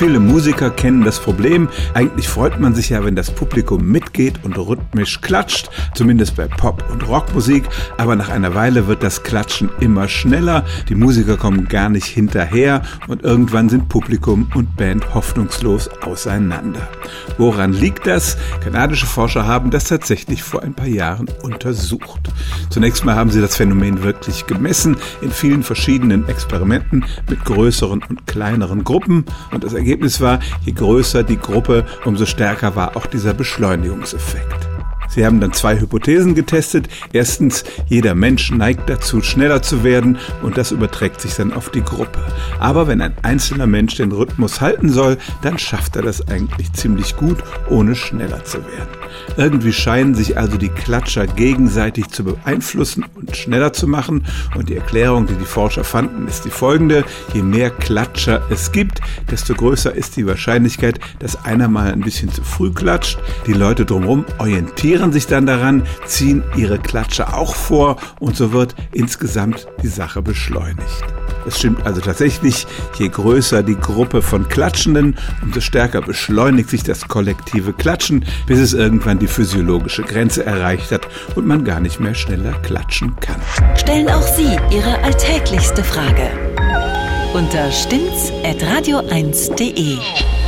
Viele Musiker kennen das Problem. Eigentlich freut man sich ja, wenn das Publikum mitgeht und rhythmisch klatscht, zumindest bei Pop- und Rockmusik. Aber nach einer Weile wird das Klatschen immer schneller. Die Musiker kommen gar nicht hinterher und irgendwann sind Publikum und Band hoffnungslos auseinander. Woran liegt das? Kanadische Forscher haben das tatsächlich vor ein paar Jahren untersucht. Zunächst mal haben sie das Phänomen wirklich gemessen in vielen verschiedenen Experimenten mit größeren und kleineren Gruppen und das Ergebnis war, je größer die Gruppe, umso stärker war auch dieser Beschleunigungseffekt. Sie haben dann zwei Hypothesen getestet. Erstens, jeder Mensch neigt dazu, schneller zu werden und das überträgt sich dann auf die Gruppe. Aber wenn ein einzelner Mensch den Rhythmus halten soll, dann schafft er das eigentlich ziemlich gut, ohne schneller zu werden. Irgendwie scheinen sich also die Klatscher gegenseitig zu beeinflussen und schneller zu machen. Und die Erklärung, die die Forscher fanden, ist die folgende. Je mehr Klatscher es gibt, desto größer ist die Wahrscheinlichkeit, dass einer mal ein bisschen zu früh klatscht. Die Leute drumherum orientieren orientieren sich dann daran, ziehen ihre Klatsche auch vor und so wird insgesamt die Sache beschleunigt. Es stimmt also tatsächlich, je größer die Gruppe von Klatschenden, umso stärker beschleunigt sich das kollektive Klatschen, bis es irgendwann die physiologische Grenze erreicht hat und man gar nicht mehr schneller klatschen kann. Stellen auch Sie Ihre alltäglichste Frage unter stimmt's at radio1.de.